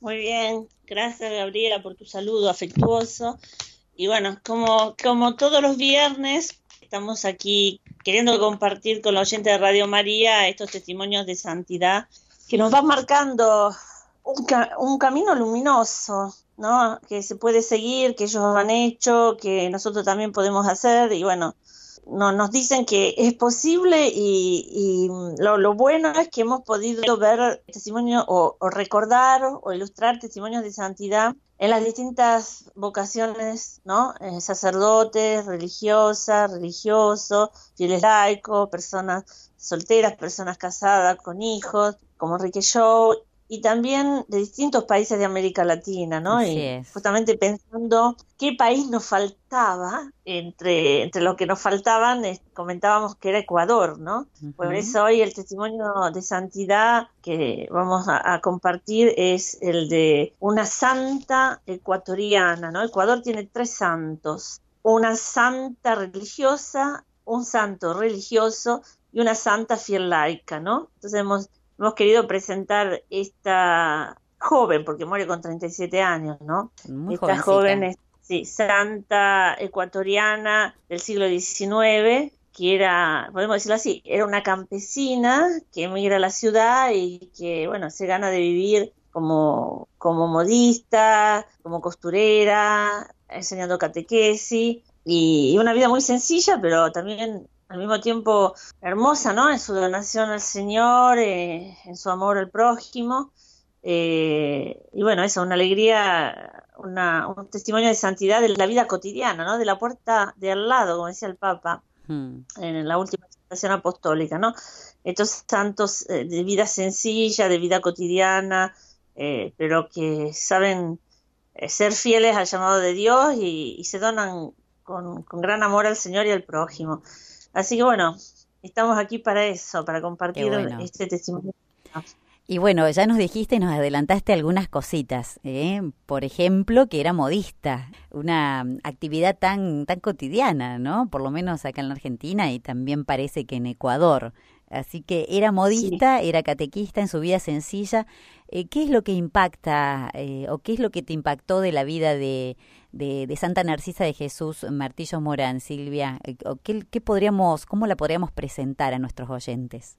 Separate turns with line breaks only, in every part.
Muy bien, gracias Gabriela por tu saludo afectuoso. Y bueno, como, como todos los viernes, estamos aquí queriendo compartir con la oyente de Radio María estos testimonios de santidad que nos van marcando un, un camino luminoso, ¿no? Que se puede seguir, que ellos han hecho, que nosotros también podemos hacer y bueno, no, nos dicen que es posible y, lo, bueno es que hemos podido ver testimonios o, recordar o ilustrar testimonios de santidad en las distintas vocaciones, ¿no? Eh, sacerdotes, religiosas, religiosos, fieles laicos, personas solteras, personas casadas con hijos, como Enrique Shaw, y también de distintos países de América Latina, ¿no? y justamente pensando qué país nos faltaba, entre, entre los que nos faltaban, comentábamos que era Ecuador, ¿no? Por eso hoy el testimonio de santidad que vamos a, compartir es el de una santa ecuatoriana, ¿no? Ecuador tiene tres santos, una santa religiosa, un santo religioso y una santa fiel laica, ¿no? Entonces hemos hemos querido presentar esta joven, porque muere con 37 años, ¿no? esta joven sí, santa ecuatoriana del siglo XIX, que era, podemos decirlo así, era una campesina que emigra a la ciudad y que, bueno, se gana de vivir como, como modista, como costurera, enseñando catequesis, y una vida muy sencilla, pero también al mismo tiempo hermosa, ¿no? En su donación al Señor, eh, en su amor al prójimo. Eh, y bueno, eso, una alegría, una, un testimonio de santidad de la vida cotidiana, ¿no? De la puerta de al lado, como decía el Papa hmm. en la última citación apostólica, ¿no? Estos santos eh, de vida sencilla, de vida cotidiana, pero que saben ser fieles al llamado de Dios y, se donan con, con gran amor al Señor y al prójimo. Así que bueno, estamos aquí para eso, para compartir este testimonio.
Y bueno, ya nos dijiste, nos adelantaste algunas cositas. ¿eh? Por ejemplo, que era modista, una actividad tan, tan cotidiana, ¿no? Por lo menos acá en la Argentina y también parece que en Ecuador. Así que era modista, era catequista en su vida sencilla. Eh, ¿Qué es lo que impacta eh, o qué es lo que te impactó de la vida de, de, Santa Narcisa de Jesús Martillo Morán, Silvia? Eh, ¿Qué, podríamos, ¿Cómo la podríamos presentar a nuestros oyentes?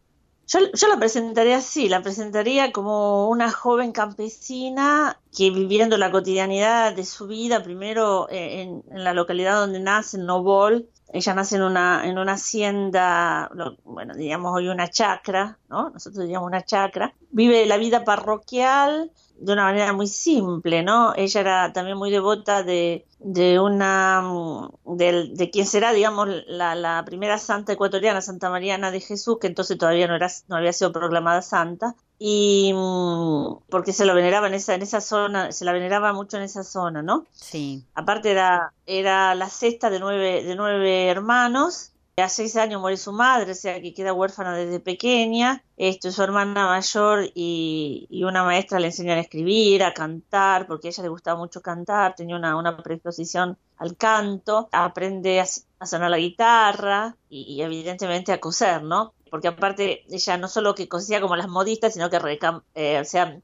Yo, yo, la presentaría así, la presentaría como una joven campesina que viviendo la cotidianidad de su vida, primero en, en la localidad donde nace, en Novol, ella nace en una, en una hacienda, bueno, digamos hoy una chacra, ¿no? Nosotros diríamos una chacra. Vive la vida parroquial de una manera muy simple, ¿no? Ella era también muy devota de, de una, de, de quien será, digamos, la, la, primera santa ecuatoriana, Santa Mariana de Jesús, que entonces todavía no, era, no había sido proclamada santa, y mm, porque se lo veneraba en esa en esa zona se la veneraba mucho en esa zona no
sí
aparte era era la sexta de nueve de nueve hermanos a seis años muere su madre, o sea que queda huérfana desde pequeña. Esto, su hermana mayor y, y, una maestra le enseñan a escribir, a cantar, porque a ella le gustaba mucho cantar, tenía una, una predisposición al canto, aprende a, sonar la guitarra y, y, evidentemente a coser, ¿no? Porque aparte ella no solo que cosía como las modistas, sino que eh, o sea,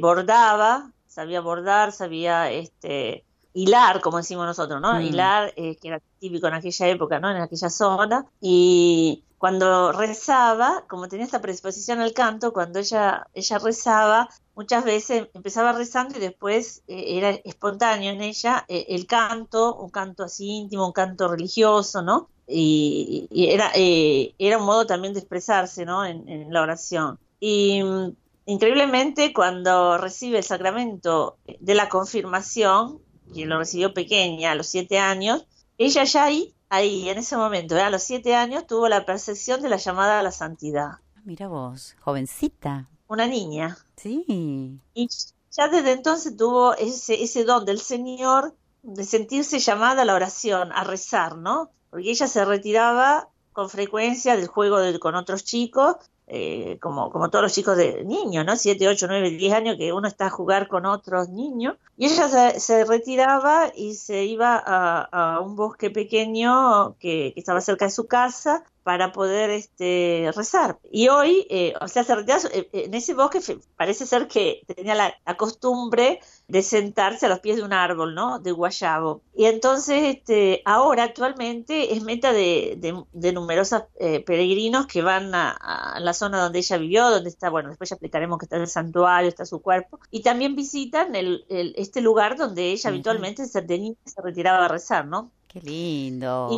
bordaba, sabía bordar, sabía este hilar, como decimos nosotros, ¿no? Mm. Hilar, eh, que era típico en aquella época, ¿no? En aquella zona. Y cuando rezaba, como tenía esta predisposición al canto, cuando ella, ella rezaba, muchas veces empezaba rezando y después eh, era espontáneo en ella el canto, un canto así íntimo, un canto religioso, ¿no? Y, era, eh, era un modo también de expresarse ¿no? en, la oración. Y mm, increíblemente cuando recibe el sacramento de la confirmación, que lo recibió pequeña a los siete años, ella ya ahí, ahí en ese momento, ¿eh? a los siete años, tuvo la percepción de la llamada a la santidad.
Mira vos, jovencita.
Una niña.
Sí.
Y ya desde entonces tuvo ese, ese don del Señor de sentirse llamada a la oración, a rezar, ¿no? Porque ella se retiraba con frecuencia del juego con otros chicos, eh, como, como todos los chicos de niños, ¿no? 7, 8, 9, 10 años que uno está a jugar con otros niños. Y ella se, retiraba y se iba a, un bosque pequeño que, estaba cerca de su casa para poder este, rezar. Y hoy, eh, o sea, se eh, en ese bosque parece ser que tenía la, costumbre de sentarse a los pies de un árbol, ¿no? De guayabo. Y entonces, este, ahora actualmente es meta de, de, numerosos eh, peregrinos que van a, la zona donde ella vivió, donde está, bueno, después ya explicaremos que está el santuario, está su cuerpo, y también visitan el, este lugar donde ella habitualmente se, se retiraba a rezar, ¿no?
Qué lindo.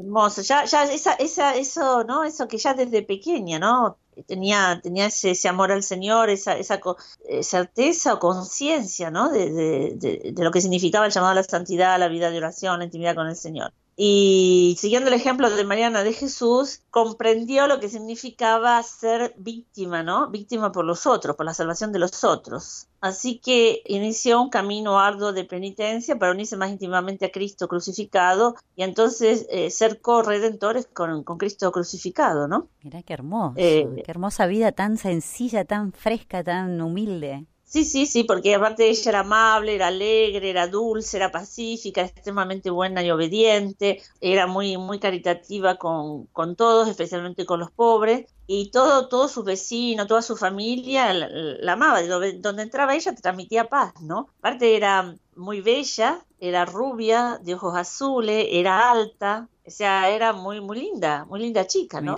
Hermoso, ya, ya esa, esa, eso, ¿no? Eso que ya desde pequeña, ¿no? Tenía, tenía ese, ese amor al Señor, esa, esa eh, certeza o conciencia, ¿no? De, de, de, lo que significaba el llamado a la santidad, la vida de oración, la intimidad con el Señor y siguiendo el ejemplo de Mariana de Jesús, comprendió lo que significaba ser víctima, ¿no? Víctima por los otros, por la salvación de los otros. Así que inició un camino arduo de penitencia para unirse más íntimamente a Cristo crucificado y entonces eh, ser corredentores con, con, Cristo crucificado, ¿no?
Mira qué hermoso, eh, qué hermosa vida tan sencilla, tan fresca, tan humilde.
Sí, sí, sí, porque aparte ella era amable, era alegre, era dulce, era pacífica, extremadamente buena y obediente, era muy, muy caritativa con, con todos, especialmente con los pobres, y todo, todos sus vecinos, toda su familia la, amaba, donde entraba ella transmitía paz, ¿no? Aparte era muy bella, era rubia, de ojos azules, era alta, o sea, era muy, muy linda, muy linda chica, ¿no?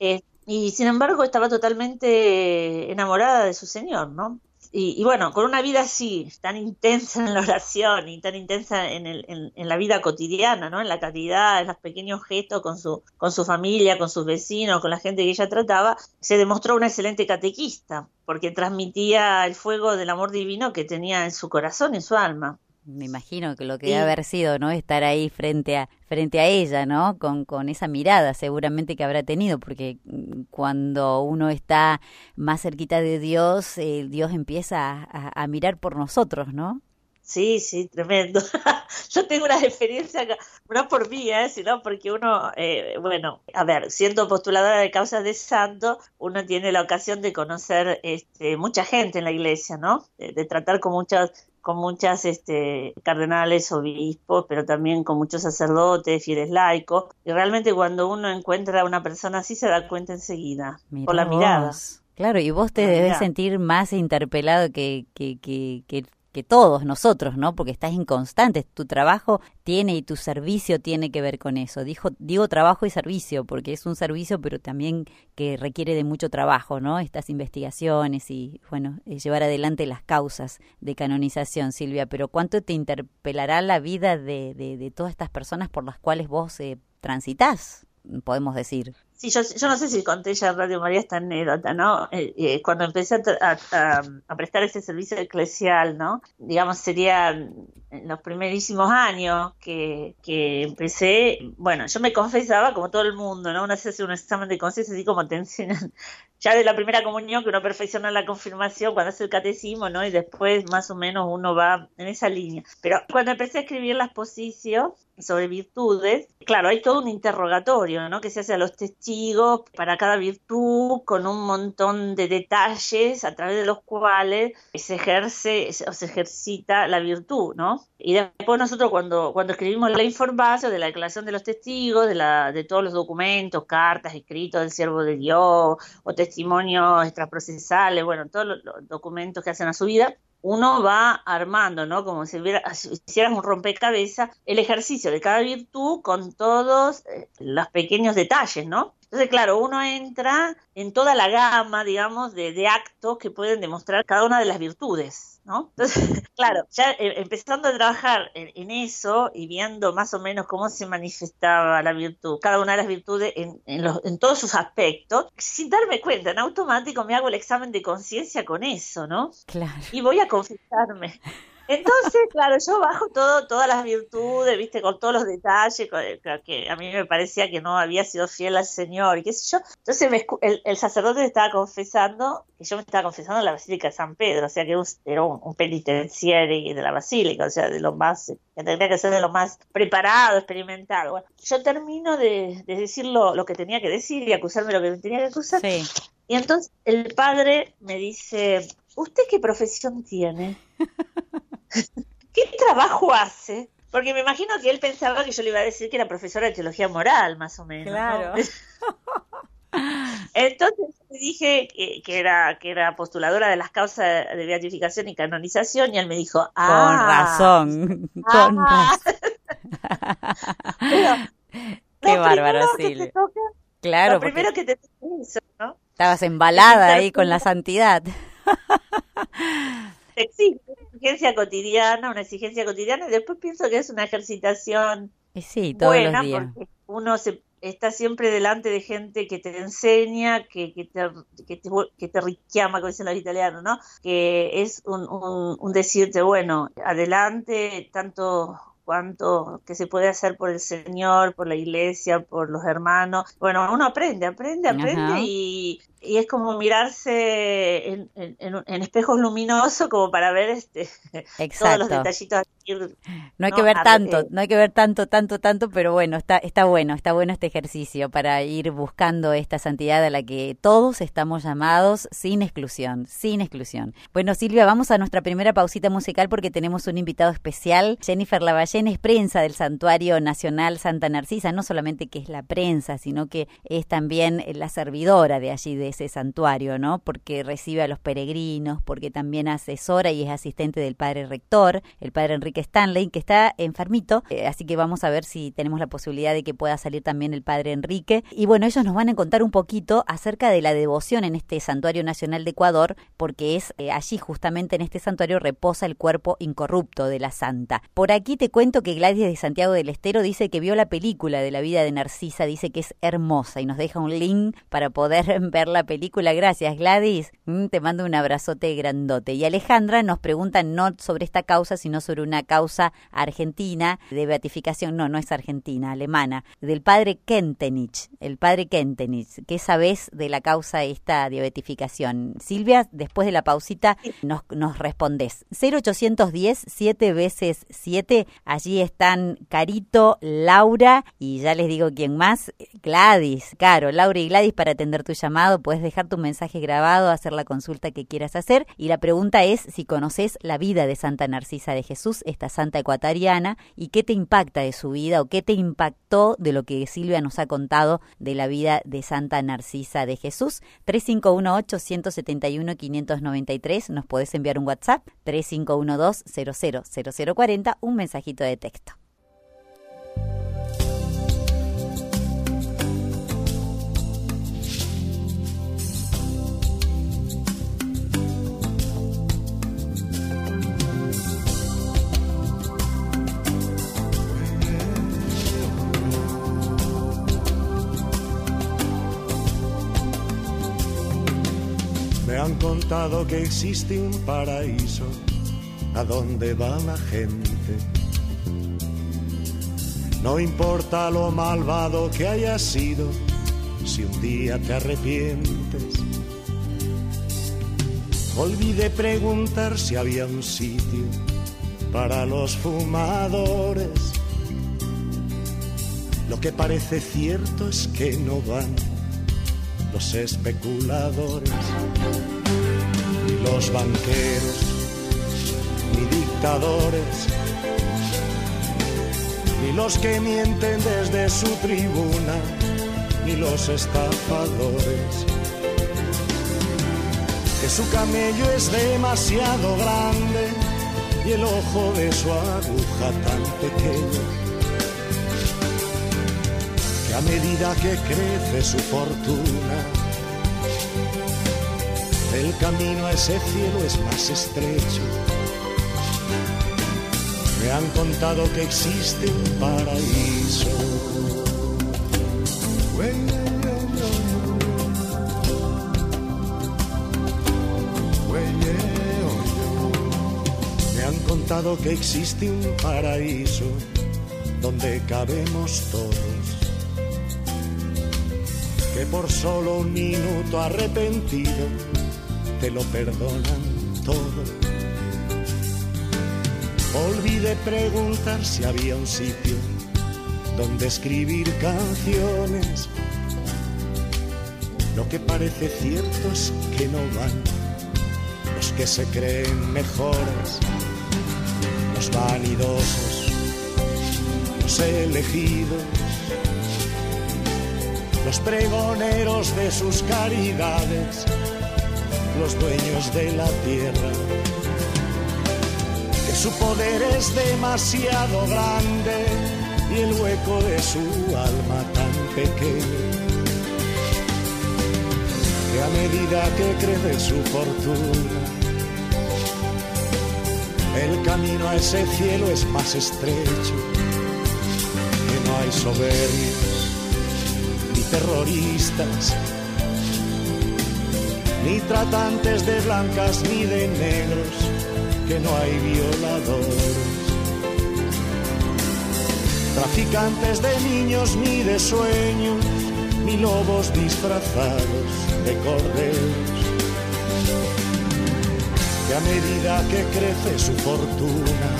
Eh, y sin embargo estaba totalmente enamorada de su señor, ¿no? Y, bueno, con una vida así, tan intensa en la oración y tan intensa en, el, en, la vida cotidiana, ¿no? En la calidad, en los pequeños gestos con su, con su familia, con sus vecinos, con la gente que ella trataba, se demostró una excelente catequista, porque transmitía el fuego del amor divino que tenía en su corazón y en su alma.
Me imagino que lo que debe haber sido, ¿no? Estar ahí frente a, frente a ella, ¿no? Con, con esa mirada seguramente que habrá tenido, porque mm, cuando uno está más cerquita de Dios, eh, Dios empieza a, mirar por nosotros, ¿no?
Sí, sí, tremendo. Yo tengo una experiencia, no por mí, ¿eh? sino porque uno, eh, bueno, a ver, siendo postuladora de causas de santo, uno tiene la ocasión de conocer este, mucha gente en la iglesia, ¿no? De, de tratar con muchas con muchas este, cardenales, obispos, pero también con muchos sacerdotes, fieles laicos. Y realmente cuando uno encuentra a una persona así se da cuenta enseguida, por la mirada.
Claro, y vos te debes sentir más interpelado que, que, que, que que todos nosotros, ¿no? Porque estás en constante, tu trabajo tiene y tu servicio tiene que ver con eso. Dijo, digo trabajo y servicio, porque es un servicio, pero también que requiere de mucho trabajo, ¿no? Estas investigaciones y, bueno, eh, llevar adelante las causas de canonización, Silvia. Pero ¿cuánto te interpelará la vida de, de, de todas estas personas por las cuales vos eh, transitas, podemos decir?
Sí, yo, yo no sé si conté ya en Radio María esta anécdota, ¿no? Eh, eh, cuando empecé a, a, prestar ese servicio eclesial, ¿no? Digamos, sería en los primerísimos años que, que empecé, bueno, yo me confesaba como todo el mundo, ¿no? Uno hace un examen de conciencia así como te enseñan ya de la primera comunión que uno perfecciona la confirmación cuando hace el catecismo, ¿no? Y después más o menos uno va en esa línea. Pero cuando empecé a escribir las posiciones sobre virtudes, claro, hay todo un interrogatorio, ¿no? Que se hace a los testigos para cada virtud con un montón de detalles a través de los cuales se ejerce o se ejercita la virtud, ¿no? Y después nosotros cuando, cuando escribimos la información de la declaración de los testigos, de, la, de todos los documentos, cartas, escritos del siervo de Dios o testimonios extraprocesales, bueno, todos los, documentos que hacen a su vida, uno va armando, ¿no? Como si, hubiera, hicieras un rompecabezas, el ejercicio de cada virtud con todos eh, los pequeños detalles, ¿no? Entonces, claro, uno entra en toda la gama, digamos, de, de actos que pueden demostrar cada una de las virtudes, ¿no? Entonces, claro, ya eh, empezando a trabajar en, eso y viendo más o menos cómo se manifestaba la virtud, cada una de las virtudes en, en, los, en todos sus aspectos, sin darme cuenta, en automático me hago el examen de conciencia con eso, ¿no?
Claro.
Y voy a confesarme. Entonces, claro, yo bajo todo, todas las virtudes, viste, con todos los detalles, que a mí me parecía que no había sido fiel al Señor, y qué sé yo. Entonces el, sacerdote me estaba confesando, que yo me estaba confesando en la Basílica de San Pedro, o sea que era un, penitenciario de la Basílica, o sea, de lo más, que tendría que ser de lo más preparado, experimentado. Bueno, yo termino de, decir lo, que tenía que decir y acusarme lo que tenía que acusar. Y entonces el padre me dice, ¿usted qué profesión tiene? ¿Qué trabajo hace? Porque me imagino que él pensaba que yo le iba a decir que era profesora de teología moral, más o menos.
Claro.
Entonces dije que, era, que era postuladora de las causas de beatificación y canonización y él me dijo,
ah, con razón, con ah". razón. Qué bárbaro, Silvia. claro,
lo primero que te toca eso, ¿no?
Estabas embalada ahí con la santidad.
Una exigencia cotidiana, una exigencia cotidiana y después pienso que es una ejercitación
sí, todos
buena
los días.
porque uno se está siempre delante de gente que te enseña, que, que, te, que, te, que te richiama, como dicen los italianos, ¿no? Que es un, un, un decirte, bueno, adelante, tanto cuanto que se puede hacer por el Señor, por la iglesia, por los hermanos. Bueno, uno aprende, aprende, aprende y, y es como mirarse en, en, espejos luminosos como para ver este todos los detallitos.
No hay que ver tanto, no hay que ver tanto, tanto, tanto, pero bueno, está, está bueno, está bueno este ejercicio para ir buscando esta santidad a la que todos estamos llamados sin exclusión, sin exclusión. Bueno, Silvia, vamos a nuestra primera pausita musical porque tenemos un invitado especial. Jennifer Lavallén es prensa del Santuario Nacional Santa Narcisa, no solamente que es la prensa, sino que es también la servidora de allí, de ese santuario, ¿no? Porque recibe a los peregrinos, porque también asesora y es asistente del padre rector, el padre Enrique Stanley, que está enfermito, eh, así que vamos a ver si tenemos la posibilidad de que pueda salir también el padre Enrique. Y bueno, ellos nos van a contar un poquito acerca de la devoción en este Santuario Nacional de Ecuador, porque es eh, allí justamente en este santuario reposa el cuerpo incorrupto de la santa. Por aquí te cuento que Gladys de Santiago del Estero dice que vio la película de la vida de Narcisa, dice que es hermosa y nos deja un link para poder ver la película. Gracias, Gladys. Mm, te mando un abrazote grandote. Y Alejandra nos pregunta no sobre esta causa, sino sobre una causa argentina de beatificación. No, no es argentina, alemana. Del padre Kentenich. El padre Kentenich. ¿Qué sabes de la causa esta de beatificación? Silvia, después de la pausita nos, nos respondes. 0810 7 veces 7. Allí están Carito, Laura y ya les digo quién más. Gladys. Claro, Laura y Gladys para atender tu llamado. Puedes dejar tu mensaje grabado, hacer la consulta que quieras hacer. Y la pregunta es si conoces la vida de Santa Narcisa de Jesús, esta santa ecuatoriana, y qué te impacta de su vida o qué te impactó de lo que Silvia nos ha contado de la vida de Santa Narcisa de Jesús. 3518-171-593. Nos puedes enviar un WhatsApp. 3512-000040. Un mensajito de texto.
Han contado que existe un paraíso a donde va la gente. No importa lo malvado que hayas sido, si un día te arrepientes. Olvidé preguntar si había un sitio para los fumadores. Lo que parece cierto es que no van los especuladores, ni los banqueros, ni dictadores, ni los que mienten desde su tribuna, ni los estafadores. Que su camello es demasiado grande y el ojo de su aguja tan pequeño a medida que crece su fortuna, el camino a ese cielo es más estrecho. Me han contado que existe un paraíso. Me han contado que existe un paraíso donde cabemos todos que por solo un minuto arrepentido te lo perdonan todo. Olvidé preguntar si había un sitio donde escribir canciones. Lo que parece cierto es que no van los que se creen mejores, los vanidosos, los elegidos, los pregoneros de sus caridades, los dueños de la tierra. Que su poder es demasiado grande y el hueco de su alma tan pequeño. Que a medida que crece su fortuna, el camino a ese cielo es más estrecho, que no hay soberbios terroristas, ni tratantes de blancas ni de negros, que no hay violadores, traficantes de niños ni de sueños, ni lobos disfrazados de corderos que a medida que crece su fortuna,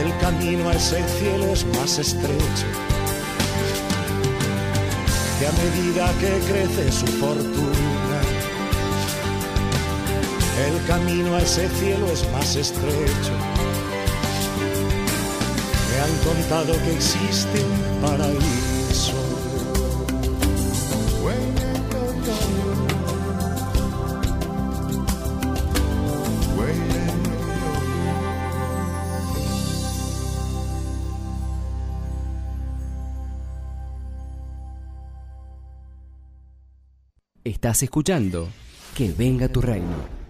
el camino a ese cielo es más estrecho. Que a medida que crece su fortuna, el camino a ese cielo es más estrecho. Me han contado que existe un paraíso.
Estás escuchando Que venga tu reino.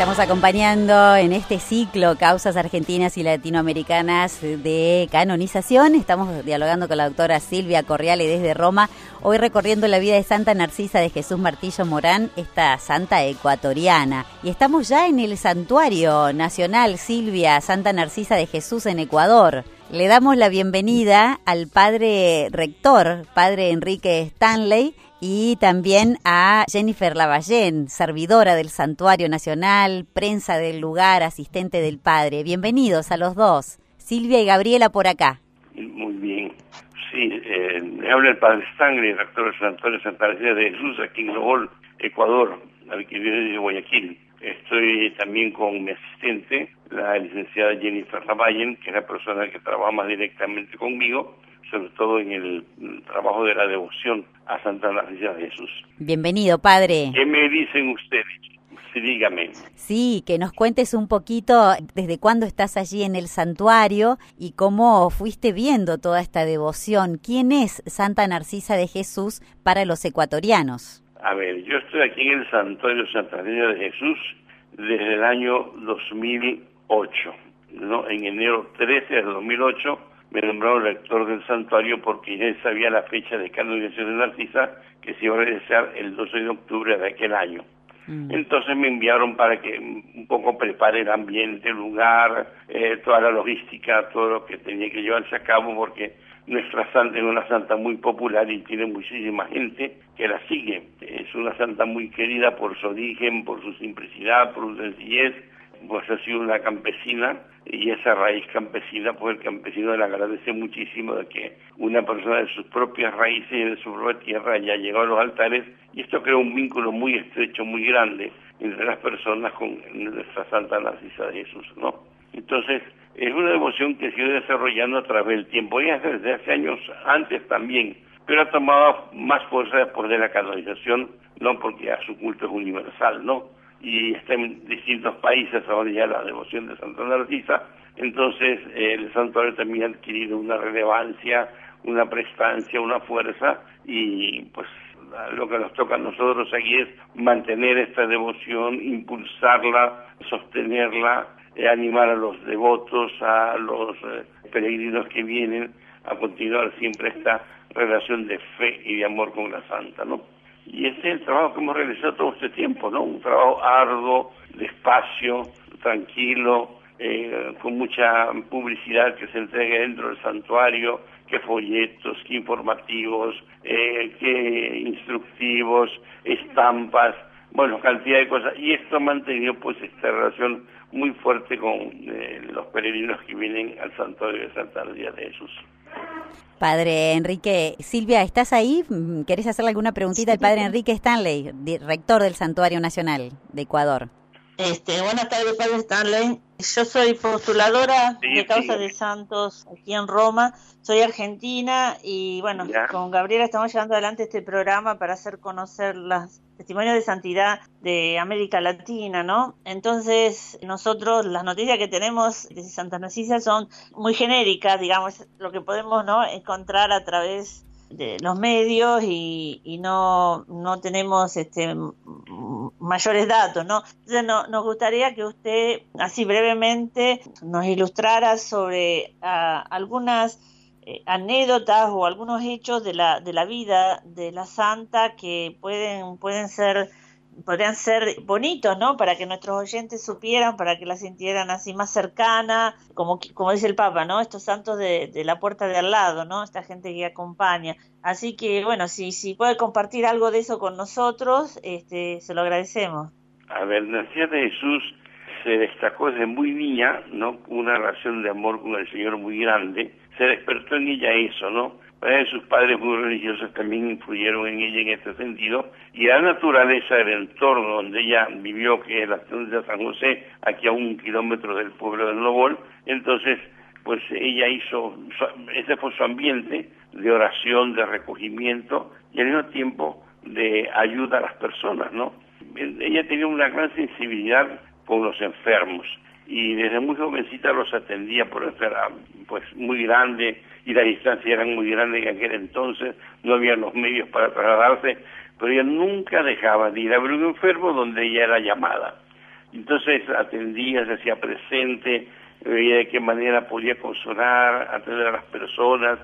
Estamos acompañando en este ciclo Causas Argentinas y Latinoamericanas de Canonización. Estamos dialogando con la doctora Silvia Corriale desde Roma, hoy recorriendo la vida de Santa Narcisa de Jesús Martillo Morán, esta santa ecuatoriana. Y estamos ya en el Santuario Nacional Silvia Santa Narcisa de Jesús en Ecuador. Le damos la bienvenida al padre rector, padre Enrique Stanley, y también a Jennifer Lavallén, servidora del Santuario Nacional, prensa del lugar, asistente del padre. Bienvenidos a los dos. Silvia y Gabriela por acá.
Muy bien. Sí, eh, habla el padre Stanley, rector del Santuario Santa María de Jesús, aquí en Lobol, Ecuador, al que viene de Guayaquil. Estoy también con mi asistente, la licenciada Jennifer Lavallén, que es la persona que trabaja más directamente conmigo, sobre todo en el trabajo de la devoción a Santa Narcisa de Jesús.
Bienvenido, padre.
¿Qué me dicen ustedes? Sí, dígame.
Sí, que nos cuentes un poquito desde cuándo estás allí en el santuario y cómo fuiste viendo toda esta devoción. ¿Quién es Santa Narcisa de Jesús para los ecuatorianos?
A ver, yo estoy aquí en el santuario Santa Narcisa de Jesús desde el año 2008. ¿no? En enero 13 del 2008 me nombraron rector del santuario porque ya sabía la fecha de canonización de Narcisa que se iba a realizar el 12 de octubre de aquel año. Mm. Entonces me enviaron para que un poco prepare el ambiente, el lugar, eh, toda la logística, todo lo que tenía que llevarse a cabo, porque nuestra santa es una santa muy popular y tiene muchísima gente que la sigue. Es una santa muy querida por su origen, por su simplicidad, por su sencillez, pues ha sido una campesina y esa raíz campesina, pues el campesino le agradece muchísimo de que una persona de sus propias raíces y de su propia tierra haya llegado a los altares y esto crea un vínculo muy estrecho, muy grande entre las personas con nuestra Santa Narcisa de Jesús, ¿no? Entonces, es una devoción que ha ido desarrollando a través del tiempo, y desde hace años antes también, pero ha tomado más fuerza después de la canonización, no porque a su culto es universal, ¿no? y está en distintos países ahora ya la devoción de Santa Narcisa, entonces el santuario también ha adquirido una relevancia, una prestancia, una fuerza y pues lo que nos toca a nosotros aquí es mantener esta devoción, impulsarla, sostenerla, eh, animar a los devotos, a los eh, peregrinos que vienen a continuar siempre esta relación de fe y de amor con la Santa, ¿no? Y ese es el trabajo que hemos realizado todo este tiempo, ¿no? Un trabajo arduo, despacio, tranquilo, eh, con mucha publicidad que se entrega dentro del santuario, que folletos, que informativos, eh, que instructivos, estampas, bueno, cantidad de cosas. Y esto ha mantenido pues esta relación muy fuerte con eh, los peregrinos que vienen al santuario de Santa María de Jesús.
Padre Enrique, Silvia, ¿estás ahí? ¿Querés hacerle alguna preguntita al Padre Enrique Stanley, rector del Santuario Nacional de Ecuador?
Este, buenas tardes, Padre Stanley. Yo soy postuladora de Causa de Santos aquí en Roma. Soy argentina y, bueno, con Gabriela estamos llevando adelante este programa para hacer conocer las testimonios de santidad de América Latina, ¿no? Entonces, nosotros las noticias que tenemos de Santa Narcisa son muy genéricas, digamos, lo que podemos ¿no? encontrar a través de los medios y, no, no tenemos este, mayores datos, ¿no? No, nos gustaría que usted así brevemente nos ilustrara sobre ah, algunas eh, anécdotas o algunos hechos de la, de la vida de la santa que pueden, pueden ser podrían ser bonitos, ¿no? Para que nuestros oyentes supieran, para que la sintieran así más cercana, como, como dice el Papa, ¿no? Estos santos de, la puerta de al lado, ¿no? Esta gente que acompaña. Así que, bueno, si, si puede compartir algo de eso con nosotros, este, se lo agradecemos.
A ver, Nacida de Jesús se destacó desde muy niña, ¿no? Una relación de amor con el Señor muy grande. Se despertó en ella eso, ¿no? Sus padres muy religiosos también influyeron en ella en este sentido. Y la naturaleza del entorno donde ella vivió, que es la ciudad de San José, aquí a un kilómetro del pueblo de Lobol, entonces, pues ella hizo, ese fue su ambiente de oración, de recogimiento y al mismo tiempo de ayuda a las personas, ¿no? Ella tenía una gran sensibilidad con los enfermos y desde muy jovencita los atendía por era pues muy grande y la distancia era muy grande en aquel entonces, no había los medios para trasladarse, pero ella nunca dejaba de ir a ver un enfermo donde ella era llamada. Entonces atendía, se hacía presente, veía de qué manera podía consolar, atender a las personas,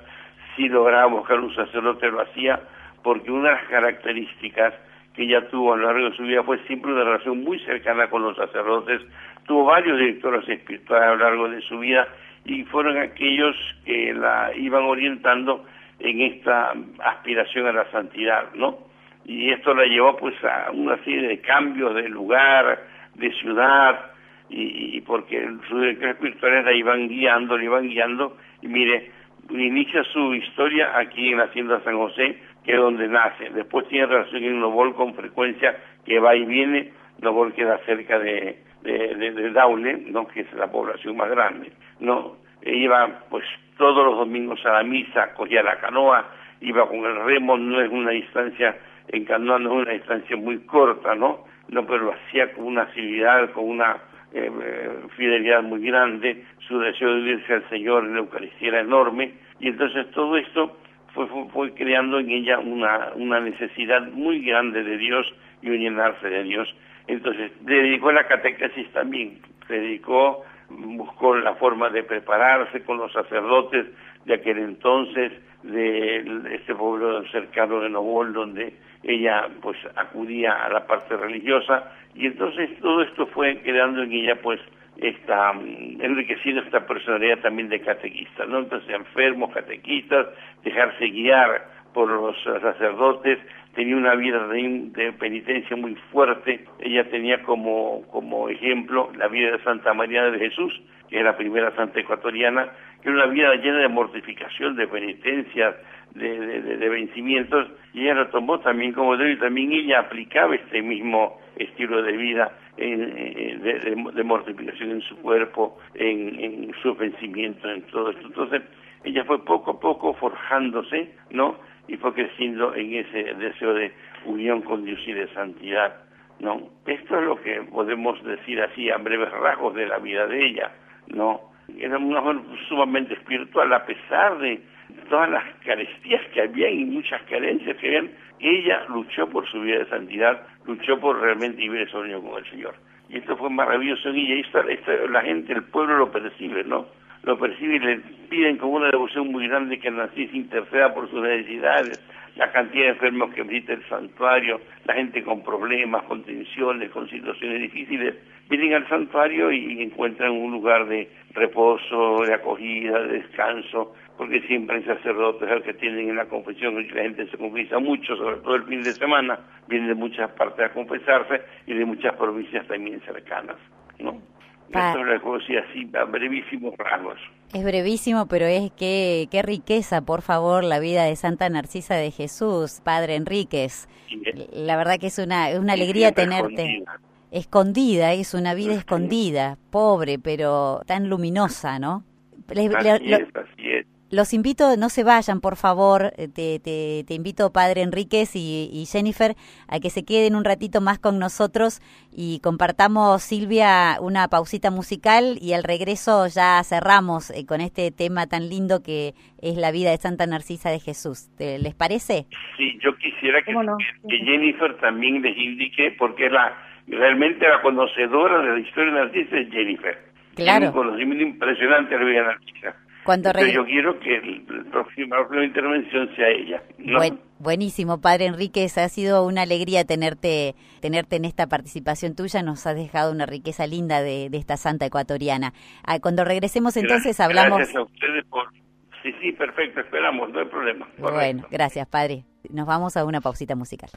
si lograba buscar un sacerdote lo hacía, porque una de las características que ella tuvo a lo largo de su vida fue siempre una relación muy cercana con los sacerdotes, tuvo varios directores espirituales a lo largo de su vida y fueron aquellos que la iban orientando en esta aspiración a la santidad, ¿no? Y esto la llevó pues a una serie de cambios de lugar, de ciudad, y, porque sus directores espirituales la iban guiando, la iban guiando, y mire, inicia su historia aquí en la Hacienda San José, que es donde nace. Después tiene relación en Novol con frecuencia, que va y viene. Novol queda cerca de, de, de, Daule, ¿no? que es la población más grande. no Iba pues todos los domingos a la misa, cogía la canoa, iba con el remo, no es una distancia, en canoa no es una distancia muy corta, ¿no? No, pero lo hacía con una civilidad, con una eh, fidelidad muy grande, su deseo de unirse al Señor en la Eucaristía era enorme, y entonces todo esto fue, fue, creando en ella una, una necesidad muy grande de Dios y un llenarse de Dios. Entonces, dedicó la catequesis también, se dedicó, buscó la forma de prepararse con los sacerdotes de aquel entonces, de este pueblo cercano de Novol, donde ella pues acudía a la parte religiosa, y entonces todo esto fue creando en ella pues esta, mm, enriqueciendo esta personalidad también de catequista, ¿no? Entonces enfermos, catequistas, dejarse guiar por los sacerdotes, tenía una vida de, penitencia muy fuerte, ella tenía como, como ejemplo la vida de Santa María de Jesús, que es la primera santa ecuatoriana, que era una vida llena de mortificación, de penitencia, de, de, vencimientos, y ella lo tomó también como modelo y también ella aplicaba este mismo estilo de vida de, mortificación en su cuerpo, en, en su vencimiento, en todo esto. Entonces, ella fue poco a poco forjándose, ¿no? Y fue creciendo en ese deseo de unión con Dios y de santidad, ¿no? Esto es lo que podemos decir así a breves rasgos de la vida de ella, ¿no? Era una mujer sumamente espiritual a pesar de todas las carestías que había y muchas carencias que habían, ella luchó por su vida de santidad, luchó por realmente vivir el sueño con el Señor. Y esto fue maravilloso en ella, y esto, la gente, el pueblo lo percibe, ¿no? Lo percibe y le piden con una devoción muy grande que Narcís interceda por sus necesidades, la cantidad de enfermos que visita el santuario, la gente con problemas, con tensiones, con situaciones difíciles, vienen al santuario y encuentran un lugar de reposo, de acogida, de descanso, porque siempre hay sacerdotes que tienen en la confesión, y la gente se confiesa mucho, sobre todo el fin de semana, vienen de muchas partes a confesarse y de muchas provincias también cercanas, ¿no? Esto es así, a brevísimos rasgos.
Es brevísimo, pero es que qué riqueza, por favor, la vida de Santa Narcisa de Jesús, Padre Enríquez. la verdad que es una, una alegría tenerte. Escondida. es una vida escondida, pobre, pero tan luminosa, ¿no? Los invito, no se vayan, por favor. Eh, te, te, te invito, Padre Enríquez y, Jennifer, a que se queden un ratito más con nosotros y compartamos, Silvia, una pausita musical y al regreso ya cerramos eh, con este tema tan lindo que es la vida de Santa Narcisa de Jesús. ¿Les parece?
Sí, yo quisiera que, que Jennifer también les indique, porque la realmente la conocedora de la historia de Narcisa es Jennifer.
Claro.
Tiene un conocimiento impresionante de la vida de Narcisa. Cuando yo quiero que la próxima, intervención sea ella.
buenísimo, Padre Enríquez. Ha sido una alegría tenerte, tenerte en esta participación tuya. Nos has dejado una riqueza linda de, esta santa ecuatoriana. Ah, cuando regresemos entonces hablamos...
Gracias a ustedes por... Sí, sí, perfecto, esperamos, no hay problema.
Bueno, gracias, Padre. Nos vamos a una pausita musical.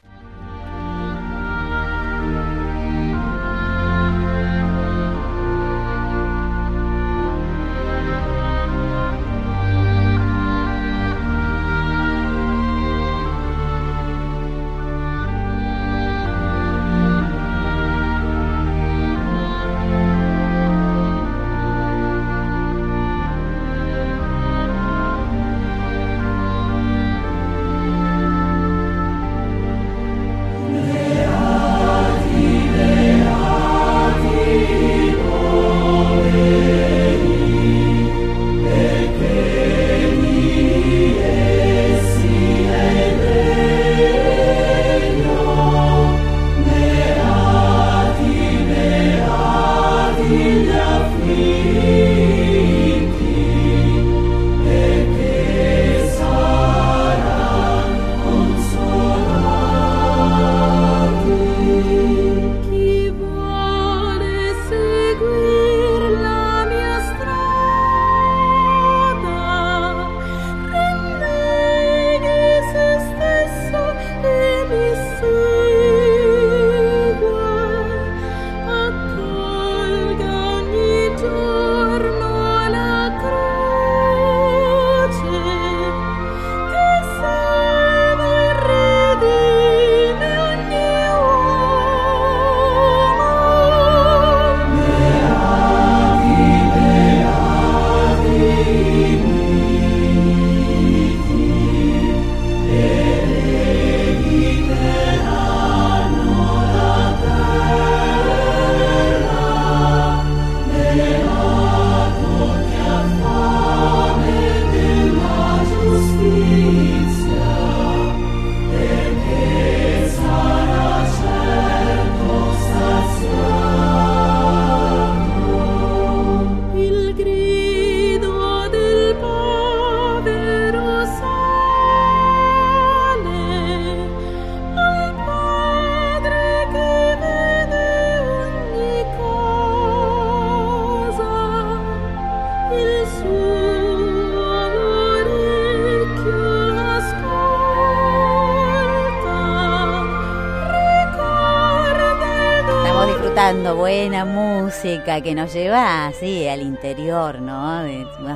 Que nos lleva así al interior, ¿no?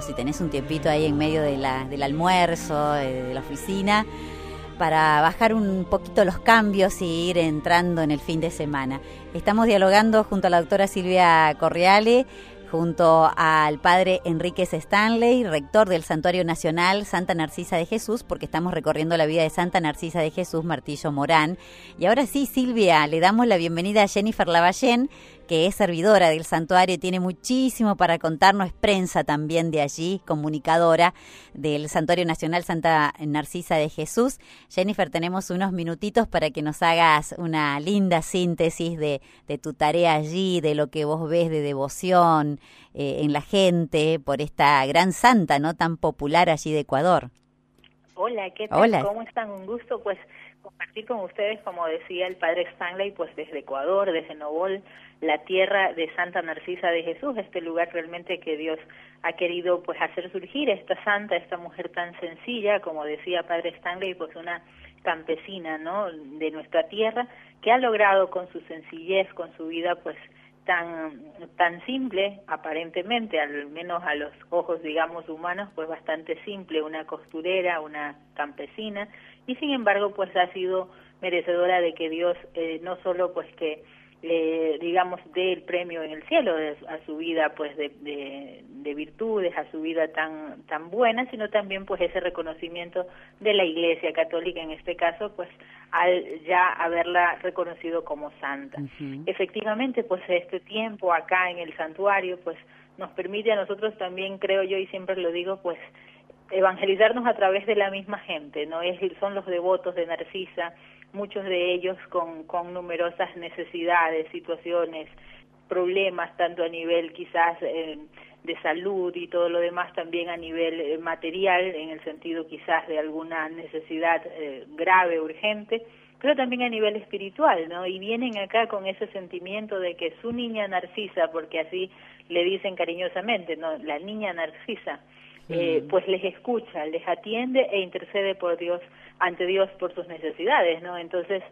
si tenés un tiempito ahí en medio de la, del almuerzo, de, de la oficina, para bajar un poquito los cambios y ir entrando en el fin de semana. Estamos dialogando junto a la doctora Silvia Correale junto al padre Enríquez Stanley, rector del Santuario Nacional Santa Narcisa de Jesús, porque estamos recorriendo la vida de Santa Narcisa de Jesús Martillo Morán. Y ahora sí, Silvia, le damos la bienvenida a Jennifer Lavallén, que es servidora del santuario y tiene muchísimo para contarnos, es prensa también de allí, comunicadora del Santuario Nacional Santa Narcisa de Jesús. Jennifer, tenemos unos minutitos para que nos hagas una linda síntesis de, tu tarea allí, de lo que vos ves de devoción eh, en la gente por esta gran santa, ¿no? Tan popular allí de Ecuador.
Hola, ¿qué tal? Hola. ¿Cómo están? Un gusto, pues compartir con ustedes, como decía el padre Stanley, pues desde Ecuador, desde Novol, la tierra de Santa Narcisa de Jesús, este lugar realmente que Dios ha querido pues hacer surgir esta santa, esta mujer tan sencilla, como decía Padre Stanley, pues una campesina, ¿no? de nuestra tierra que ha logrado con su sencillez, con su vida pues tan tan simple aparentemente al menos a los ojos digamos humanos pues bastante simple una costurera una campesina y sin embargo pues ha sido merecedora de que Dios eh, no solo pues que eh, digamos, dé el premio en el cielo a su vida, pues, de, de, virtudes, a su vida tan, tan buena, sino también, pues, ese reconocimiento de la Iglesia Católica, en este caso, pues, al ya haberla reconocido como santa. Efectivamente, pues, este tiempo acá en el santuario, pues, nos permite a nosotros también, creo yo, y siempre lo digo, pues, evangelizarnos a través de la misma gente, ¿no? Es, son los devotos de Narcisa, muchos de ellos con, con numerosas necesidades, situaciones, problemas, tanto a nivel quizás eh, de salud y todo lo demás, también a nivel eh, material, en el sentido quizás de alguna necesidad eh, grave, urgente, pero también a nivel espiritual, ¿no? Y vienen acá con ese sentimiento de que su niña Narcisa, porque así le dicen cariñosamente, ¿no? La niña Narcisa, eh, pues les escucha, les atiende e intercede por Dios, ante Dios por sus necesidades, ¿no? Entonces,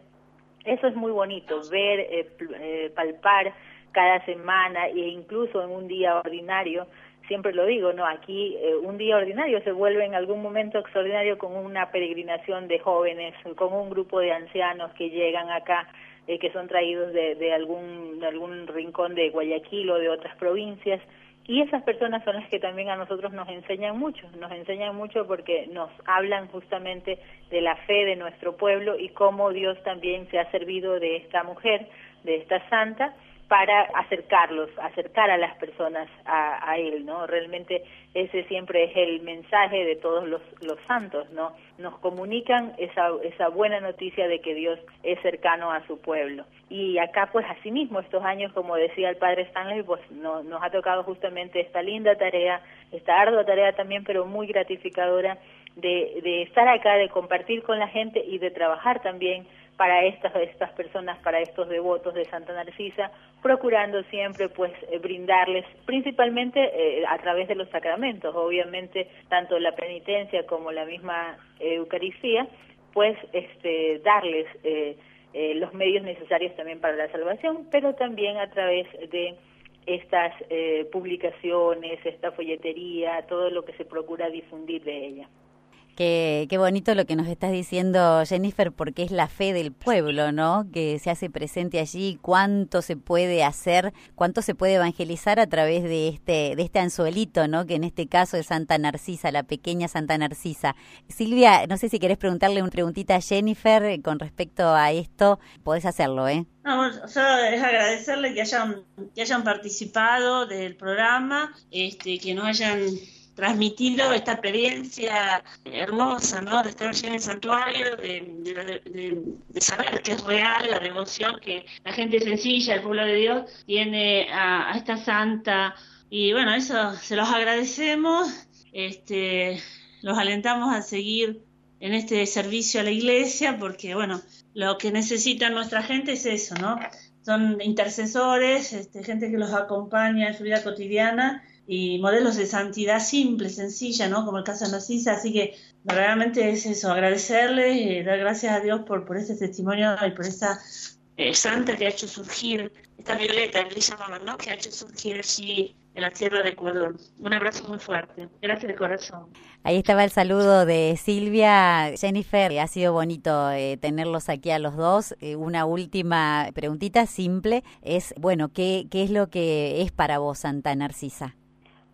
eso es muy bonito, ver, eh, eh, palpar cada semana e incluso en un día ordinario, siempre lo digo, ¿no? Aquí un día ordinario se vuelve en algún momento extraordinario con una peregrinación de jóvenes, con un grupo de ancianos que llegan acá, que son traídos de, de, algún, de algún rincón de Guayaquil o de otras provincias, y esas personas son las que también a nosotros nos enseñan mucho, nos enseñan mucho porque nos hablan justamente de la fe de nuestro pueblo y cómo Dios también se ha servido de esta mujer, de esta santa, para acercarlos, acercar a las personas a, Él, ¿no? Realmente ese siempre es el mensaje de todos los, los santos, ¿no? Nos comunican esa, esa buena noticia de que Dios es cercano a su pueblo. Y acá, pues, asimismo, estos años, como decía el padre Stanley, pues nos ha tocado justamente esta linda tarea, esta ardua tarea también, pero muy gratificadora de, de estar acá, de compartir con la gente y de trabajar también para estas, estas personas, para estos devotos de Santa Narcisa, procurando siempre pues eh, brindarles, principalmente eh, a través de los sacramentos, obviamente tanto la penitencia como la misma Eucaristía, pues este, darles eh, los medios necesarios también para la salvación, pero también a través de estas publicaciones, esta folletería, todo lo que se procura difundir de ella.
Qué, qué bonito lo que nos estás diciendo, Jennifer, porque es la fe del pueblo, ¿no? Que se hace presente allí, cuánto se puede hacer, cuánto se puede evangelizar a través de este, de este anzuelito, ¿no? Que en este caso es Santa Narcisa, la pequeña Santa Narcisa. Silvia, no sé si querés preguntarle una preguntita a Jennifer con respecto a esto, podés hacerlo, ¿eh?
No, solo es agradecerle que hayan, que hayan participado del programa, este, que nos hayan transmitido esta experiencia hermosa, ¿no? De estar allí en el santuario, de, saber que es real la devoción que la gente sencilla, el pueblo de Dios, tiene a, esta santa. Y bueno, eso se los agradecemos, este, los alentamos a seguir en este servicio a la iglesia, porque bueno, lo que necesita nuestra gente es eso, ¿no? Son intercesores, este, gente que los acompaña en su vida cotidiana y modelos de santidad simple, sencilla, ¿no? Como el caso de Narcisa, así que realmente es eso, agradecerle, y dar gracias a Dios por, por este testimonio y por esta eh, santa que ha hecho surgir, esta violeta que le ¿no? Que ha hecho surgir allí en la tierra de Ecuador. Un abrazo muy fuerte. Gracias de corazón.
Ahí estaba el saludo de Silvia. Jennifer, ha sido bonito eh, tenerlos aquí a los dos. Eh, una última preguntita simple es, bueno, ¿qué, ¿qué es lo que es para vos Santa Narcisa?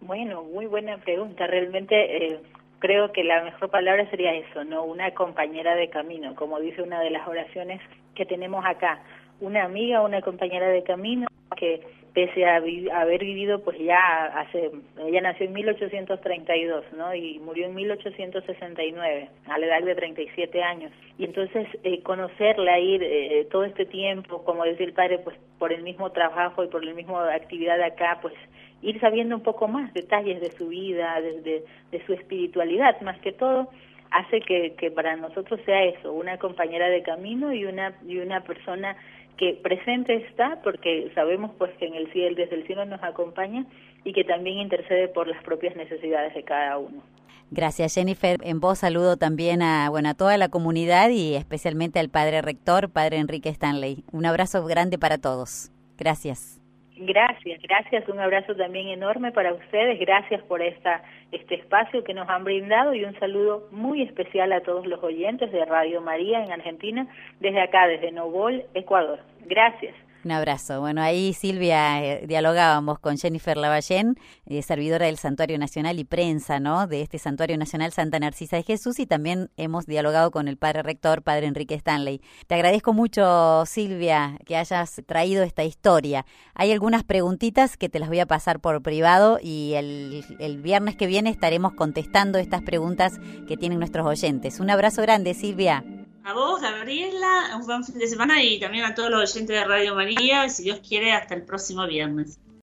Bueno, muy buena pregunta. Realmente eh, creo que la mejor palabra sería eso, ¿no? Una compañera de camino, como dice una de las oraciones que tenemos acá. Una amiga, una compañera de camino que pese a, haber vivido pues ya hace, ella nació en 1832, ¿no? Y murió en 1869, a la edad de 37 años. Y entonces eh, conocerla, ir eh, todo este tiempo, como decía el padre, pues por el mismo trabajo y por la misma actividad acá, pues ir sabiendo un poco más detalles de su vida, de, de, su espiritualidad, más que todo, hace que, que para nosotros sea eso, una compañera de camino y una, y una persona que presente está porque sabemos pues que en el cielo desde el cielo nos acompaña y que también intercede por las propias necesidades de cada uno.
Gracias Jennifer. En voz saludo también a bueno a toda la comunidad y especialmente al padre rector, padre Enrique Stanley. Un abrazo grande para todos. Gracias.
Gracias, gracias, un abrazo también enorme para ustedes, gracias por esta, este espacio que nos han brindado y un saludo muy especial a todos los oyentes de Radio María en Argentina, desde acá, desde Novol, Ecuador. Gracias.
Un abrazo. Bueno, ahí Silvia eh, dialogábamos con Jennifer Lavallén, eh, servidora del Santuario Nacional y prensa, ¿no? De este Santuario Nacional Santa Narcisa de Jesús y también hemos dialogado con el padre rector, padre Enrique Stanley. Te agradezco mucho, Silvia, que hayas traído esta historia. Hay algunas preguntitas que te las voy a pasar por privado y el, el viernes que viene estaremos contestando estas preguntas que tienen nuestros oyentes. Un abrazo grande, Silvia.
A vos, Gabriela, un buen fin de semana y también a todos los oyentes de Radio María. Si Dios quiere, hasta el próximo viernes.